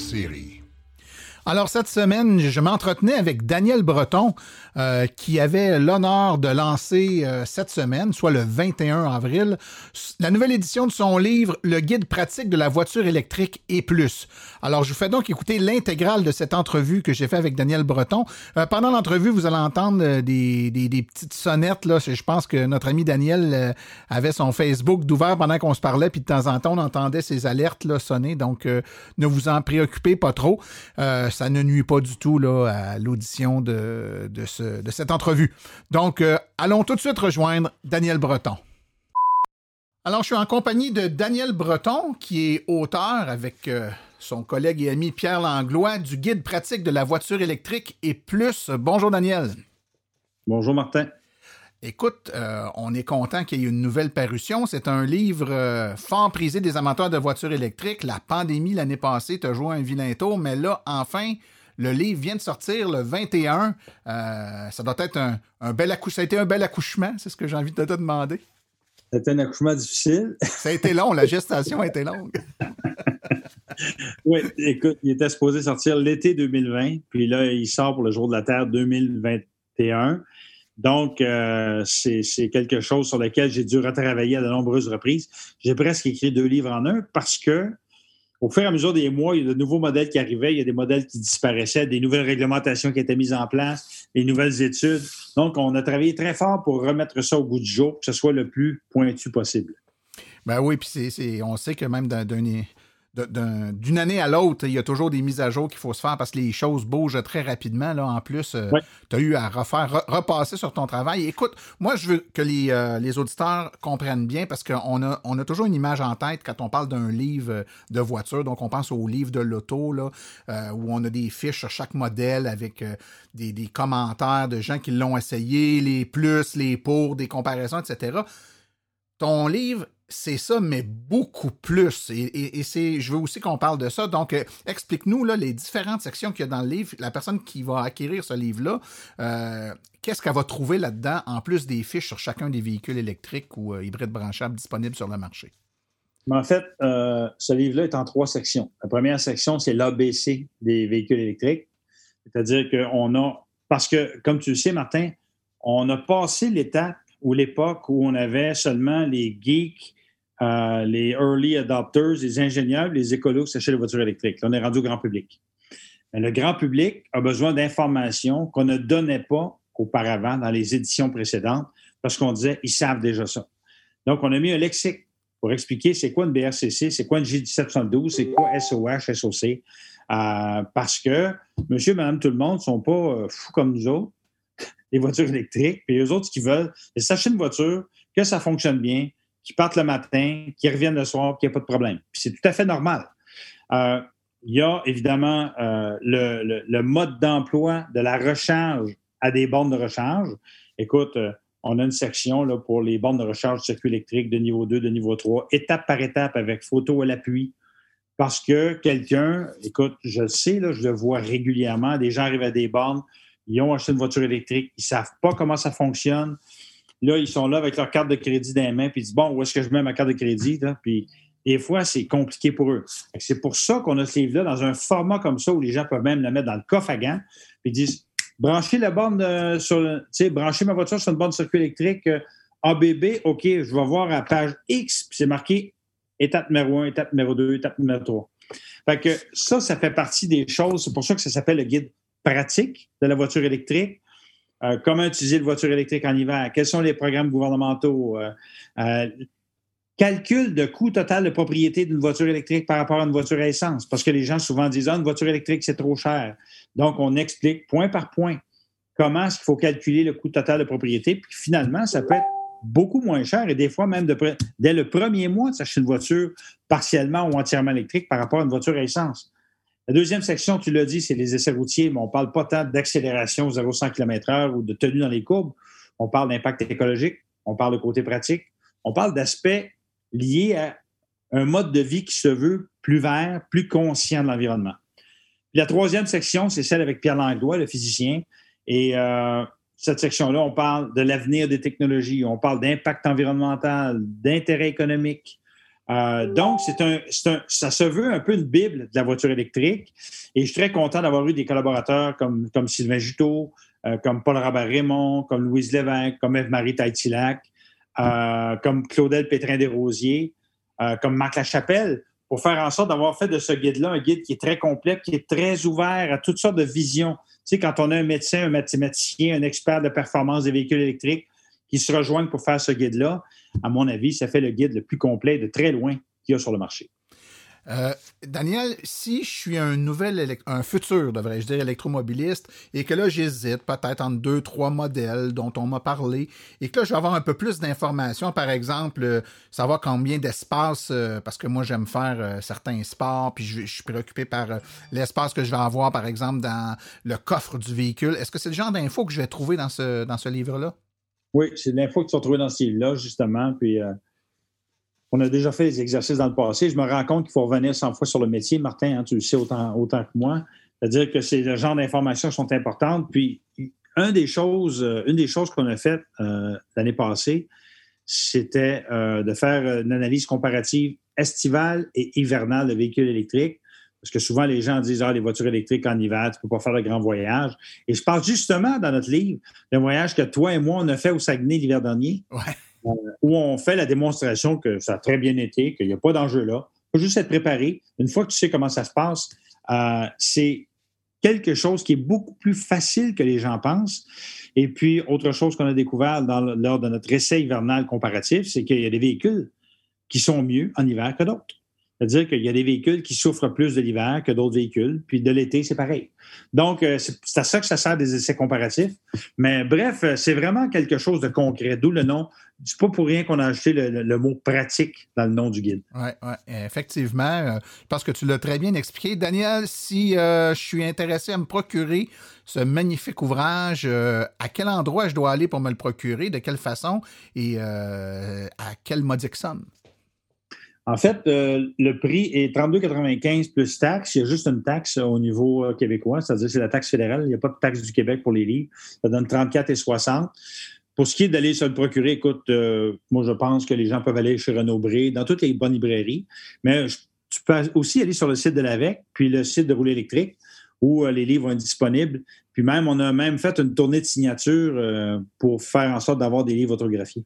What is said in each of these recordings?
épisode hors série. Alors cette semaine, je m'entretenais avec Daniel Breton, euh, qui avait l'honneur de lancer euh, cette semaine, soit le 21 avril, la nouvelle édition de son livre Le guide pratique de la voiture électrique et plus. Alors je vous fais donc écouter l'intégrale de cette entrevue que j'ai fait avec Daniel Breton. Euh, pendant l'entrevue, vous allez entendre des, petites sonnettes. Là. Je pense que notre ami Daniel avait son Facebook d'ouvert pendant qu'on se parlait, puis de temps en temps, on entendait ces alertes sonner. Donc ne vous en préoccupez pas trop ça ne nuit pas du tout à l'audition de, cette entrevue. Donc, euh, allons tout de suite rejoindre Daniel Breton. Alors, je suis en compagnie de Daniel Breton, qui est auteur avec euh, son collègue et ami Pierre Langlois du guide pratique de la voiture électrique et plus. Bonjour Daniel. Bonjour Martin. Écoute, euh, on est content qu'il y ait une nouvelle parution. C'est un livre euh, fort prisé des amateurs de voitures électriques. La pandémie l'année passée t'a joué un vilain tour, mais là, enfin, le livre vient de sortir le 21. Euh, ça doit être un, bel accouchement. Ça a été un bel accouchement, c'est ce que j'ai envie de te demander. C'était un accouchement difficile. ça a été long, la gestation a été longue. oui, écoute, il était supposé sortir l'été 2020, puis là, il sort pour le jour de la Terre 2021. Donc, euh, c'est quelque chose sur lequel j'ai dû retravailler à de nombreuses reprises. J'ai presque écrit deux livres en un parce que, au fur et à mesure des mois, il y a de nouveaux modèles qui arrivaient, il y a des modèles qui disparaissaient, des nouvelles réglementations qui étaient mises en place, des nouvelles études. Donc, on a travaillé très fort pour remettre ça au bout du jour, que ce soit le plus pointu possible. Ben oui, puis on sait que même d'un d'une année à l'autre, il y a toujours des mises à jour qu'il faut se faire parce que les choses bougent très rapidement. Là, en plus, euh, tu as eu à refaire, repasser sur ton travail. Écoute, moi, je veux que les, euh, les auditeurs comprennent bien parce qu'on a, on a toujours une image en tête quand on parle d'un livre de voiture. Donc, on pense au livre de l'auto, là, euh, où on a des fiches sur chaque modèle avec des, des commentaires de gens qui l'ont essayé, les plus, les pour, des comparaisons, etc. Ton livre c'est ça, mais beaucoup plus. Et, c'est, je veux aussi qu'on parle de ça. Donc, euh, explique-nous là, les différentes sections qu'il y a dans le livre. La personne qui va acquérir ce livre-là, euh, qu'est-ce qu'elle va trouver là-dedans, en plus des fiches sur chacun des véhicules électriques ou euh, hybrides branchables disponibles sur le marché? En fait, ce livre-là est en trois sections. La première section, c'est l'ABC des véhicules électriques. C'est-à-dire qu'on a, parce que, comme tu le sais, Martin, on a passé l'étape ou l'époque où on avait seulement les geeks euh, les early adopters, les ingénieurs, les écolos qui s'achètent des voitures électriques. Là, on est rendu au grand public. Le grand public a besoin d'informations qu'on ne donnait pas auparavant dans les éditions précédentes parce qu'on disait ils savent déjà ça. Donc, on a mis un lexique pour expliquer c'est quoi une BRCC, c'est quoi une J1772, c'est quoi SOH, SOC. Euh, parce que monsieur, madame, tout le monde ne sont pas euh, fous comme nous autres, les voitures électriques. Puis eux autres, ce qu'ils veulent, c'est s'acheter une voiture, que ça fonctionne bien, qui partent le matin, qui reviennent le soir, qu'il n'y a pas de problème. C'est tout à fait normal. Euh, il y a évidemment euh, le, mode d'emploi de la recharge à des bornes de recharge. Écoute, euh, on a une section là, pour les bornes de recharge circuit électrique de niveau 2, de niveau 3, étape par étape avec photo à l'appui. Parce que quelqu'un, écoute, je le sais, je le vois régulièrement, des gens arrivent à des bornes, ils ont acheté une voiture électrique, ils ne savent pas comment ça fonctionne. Là, ils sont là avec leur carte de crédit dans les mains, puis ils disent Bon, où est-ce que je mets ma carte de crédit? Puis des fois, c'est compliqué pour eux. C'est pour ça qu'on a ce livre-là dans un format comme ça où les gens peuvent même le mettre dans le coffre à gants, puis ils disent Branchez la borne euh, sur, sais, branchez ma voiture sur une borne circuit électrique euh, ABB, OK, je vais voir à page X, puis c'est marqué étape numéro 1, étape numéro 2, étape numéro 3. Fait que ça, ça fait partie des choses. C'est pour ça que ça s'appelle le guide pratique de la voiture électrique. Euh, comment utiliser une voiture électrique en hiver? Quels sont les programmes gouvernementaux? Euh, euh, calcul de coût total de propriété d'une voiture électrique par rapport à une voiture à essence. Parce que les gens souvent disent ah, une voiture électrique, c'est trop cher. Donc, on explique point par point comment est-ce faut calculer le coût total de propriété. Puis finalement, ça peut être beaucoup moins cher et des fois même dès le premier mois de s'acheter une voiture partiellement ou entièrement électrique par rapport à une voiture à essence. La deuxième section, tu l'as dit, c'est les essais routiers, mais on ne parle pas tant d'accélération 0-100 km/h ou de tenue dans les courbes. On parle d'impact écologique, on parle de côté pratique, on parle d'aspects liés à un mode de vie qui se veut plus vert, plus conscient de l'environnement. La troisième section, c'est celle avec Pierre Langlois, le physicien. Et euh, cette section-là, on parle de l'avenir des technologies, on parle d'impact environnemental, d'intérêt économique, Euh, donc, c'est un, un, ça se veut un peu une bible de la voiture électrique. Et je suis très content d'avoir eu des collaborateurs comme, comme Sylvain Juteau, euh, comme Paul Rabert-Raymond, comme Louise Lévesque, comme Eve-Marie Taitilac, euh, comme Claudel Pétrin-Desrosiers, comme Marc Lachapelle, pour faire en sorte d'avoir fait de ce guide-là un guide qui est très complet, qui est très ouvert à toutes sortes de visions. Tu sais, quand on a un médecin, un mathématicien, un expert de performance des véhicules électriques qui se rejoignent pour faire ce guide-là, à mon avis, ça fait le guide le plus complet de très loin qu'il y a sur le marché. Euh, Daniel, si je suis un nouvel, un futur, devrais-je dire, électromobiliste, et que là, j'hésite peut-être entre deux, trois modèles dont on m'a parlé, et que là, je vais avoir un peu plus d'informations, par exemple, euh, savoir combien d'espace, euh, parce que moi, j'aime faire certains sports, puis je, suis préoccupé par l'espace que je vais avoir, par exemple, dans le coffre du véhicule. Est-ce que c'est le genre d'infos que je vais trouver dans ce, dans ce livre-là? Oui, c'est l'info que tu vas trouver dans ce livre-là, justement, puis on a déjà fait des exercices dans le passé. Je me rends compte qu'il faut revenir 100 fois sur le métier. Martin, hein, tu le sais autant, que moi. C'est-à-dire que c'est le genre d'informations qui sont importantes. Puis, une des choses, euh, une des choses qu'on a faites euh, l'année passée, c'était euh, de faire une analyse comparative estivale et hivernale de véhicules électriques. Parce que souvent, les gens disent Ah, les voitures électriques en hiver, tu ne peux pas faire de grands voyages. Et je parle justement dans notre livre d'un voyage que toi et moi, on a fait au Saguenay l'hiver dernier. Ouais. Euh, où on fait la démonstration que ça a très bien été, qu'il n'y a pas d'enjeu là. Il faut juste être préparé. Une fois que tu sais comment ça se passe, euh, c'est quelque chose qui est beaucoup plus facile que les gens pensent. Et puis, autre chose qu'on a découvert dans, lors de notre essai hivernal comparatif, c'est qu'il y a des véhicules qui sont mieux en hiver que d'autres. C'est-à-dire qu'il y a des véhicules qui souffrent plus de l'hiver que d'autres véhicules, puis de l'été, c'est pareil. Donc, euh, c'est à ça que ça sert des essais comparatifs. Mais bref, euh, c'est vraiment quelque chose de concret, d'où le nom. C'est pas pour rien qu'on a acheté le, mot pratique dans le nom du guide. Oui, ouais, effectivement. parce que tu l'as très bien expliqué. Daniel, si euh, je suis intéressé à me procurer ce magnifique ouvrage, à quel endroit je dois aller pour me le procurer, de quelle façon et à quelle modique somme? En fait, euh, le prix est 32,95 plus taxe. Il y a juste une taxe au niveau euh, québécois, c'est-à-dire c'est la taxe fédérale. Il n'y a pas de taxe du Québec pour les livres. Ça donne 34,60. Pour ce qui est d'aller se le procurer, écoute, euh, moi, je pense que les gens peuvent aller chez Renaud Bré, dans toutes les bonnes librairies. Mais tu peux aussi aller sur le site de l'AVEC, puis le site de Rouler électrique, où les livres vont être disponibles. Puis même, on a même fait une tournée de signature pour faire en sorte d'avoir des livres autographiés.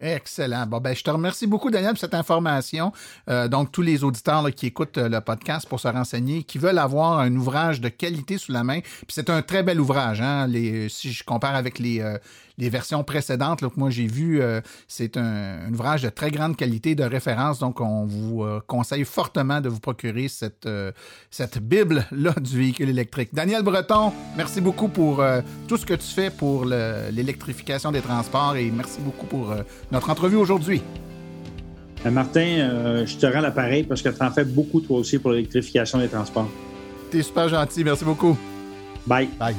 Excellent. Bon, ben, je te remercie beaucoup, Daniel, pour cette information. Euh, donc, tous les auditeurs qui écoutent euh, le podcast pour se renseigner, qui veulent avoir un ouvrage de qualité sous la main, puis c'est un très bel ouvrage. Hein? Si je compare avec les, euh, les versions précédentes là, que moi j'ai vues, c'est un, ouvrage de très grande qualité, de référence. Donc, on vous conseille fortement de vous procurer cette, cette Bible-là du véhicule électrique. Daniel Breton, merci beaucoup pour tout ce que tu fais pour l'électrification des transports et merci beaucoup pour notre entrevue aujourd'hui. Euh, Martin, euh, je te rends l'appareil parce que tu en fais beaucoup toi aussi pour l'électrification des transports. T'es super gentil, merci beaucoup. Bye. Bye.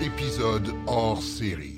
Épisode hors série.